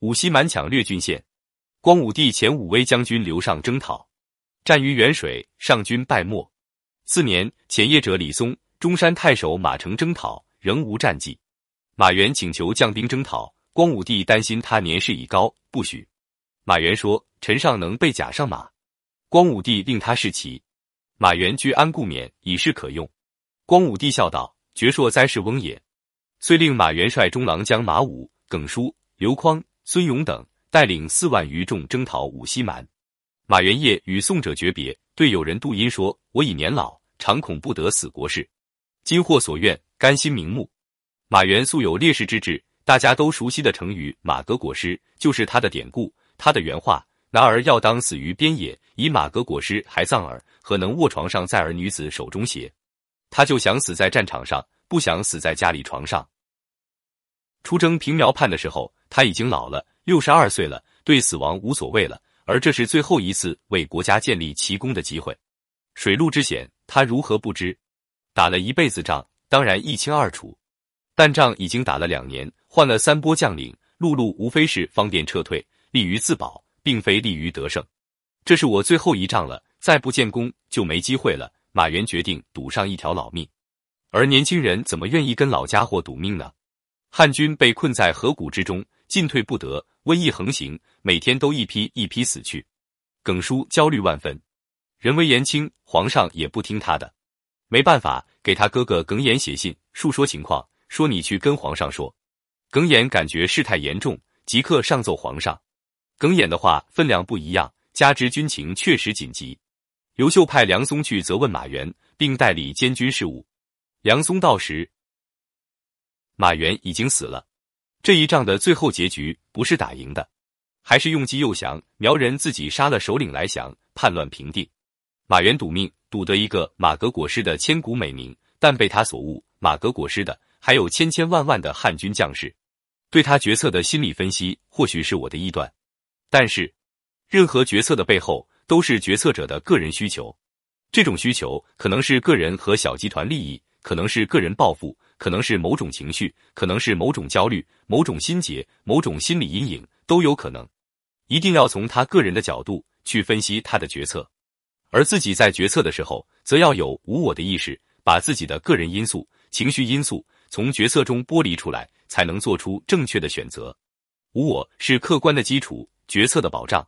武西蛮抢掠郡县，光武帝遣武威将军刘尚征讨，战于沅水，上军败没。次年，遣业者李松、中山太守马成征讨，仍无战绩。马援请求将兵征讨，光武帝担心他年事已高，不许。马援说：“臣尚能被甲上马。”光武帝令他试骑。马援居安固免，以示可用。光武帝笑道：“绝硕哉是翁也。”遂令马援率中郎将马武、耿舒、刘匡、孙勇等带领四万余众征讨五西蛮。马援夜与宋者诀别，对友人杜殷说：“我已年老，常恐不得死国事，今获所愿，甘心瞑目。”马元素有烈士之志，大家都熟悉的成语“马革裹尸”就是他的典故。他的原话：“男儿要当死于边野，以马革裹尸还葬耳，何能卧床上在儿女子手中邪？”他就想死在战场上，不想死在家里床上。出征平苗畔的时候，他已经老了，六十二岁了，对死亡无所谓了。而这是最后一次为国家建立奇功的机会。水陆之险，他如何不知？打了一辈子仗，当然一清二楚。但仗已经打了两年，换了三波将领，陆路无非是方便撤退，利于自保，并非利于得胜。这是我最后一仗了，再不建功就没机会了。马援决定赌上一条老命，而年轻人怎么愿意跟老家伙赌命呢？汉军被困在河谷之中，进退不得，瘟疫横行，每天都一批一批死去。耿叔焦虑万分，人微言轻，皇上也不听他的，没办法，给他哥哥耿弇写信，述说情况。说你去跟皇上说，耿弇感觉事态严重，即刻上奏皇上。耿弇的话分量不一样，加之军情确实紧急。刘秀派梁松去责问马援，并代理监军事务。梁松到时，马援已经死了。这一仗的最后结局不是打赢的，还是用计诱降，苗人自己杀了首领来降，叛乱平定。马援赌命，赌得一个马革裹尸的千古美名，但被他所误。马革裹尸的。还有千千万万的汉军将士，对他决策的心理分析或许是我的臆断，但是任何决策的背后都是决策者的个人需求。这种需求可能是个人和小集团利益，可能是个人抱负，可能是某种情绪，可能是某种焦虑、某种心结、某种心理阴影，都有可能。一定要从他个人的角度去分析他的决策，而自己在决策的时候，则要有无我的意识，把自己的个人因素、情绪因素。从决策中剥离出来，才能做出正确的选择。无我是客观的基础，决策的保障。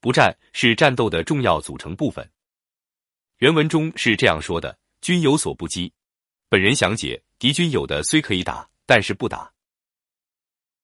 不战是战斗的重要组成部分。原文中是这样说的：“军有所不击。”本人详解：敌军有的虽可以打，但是不打。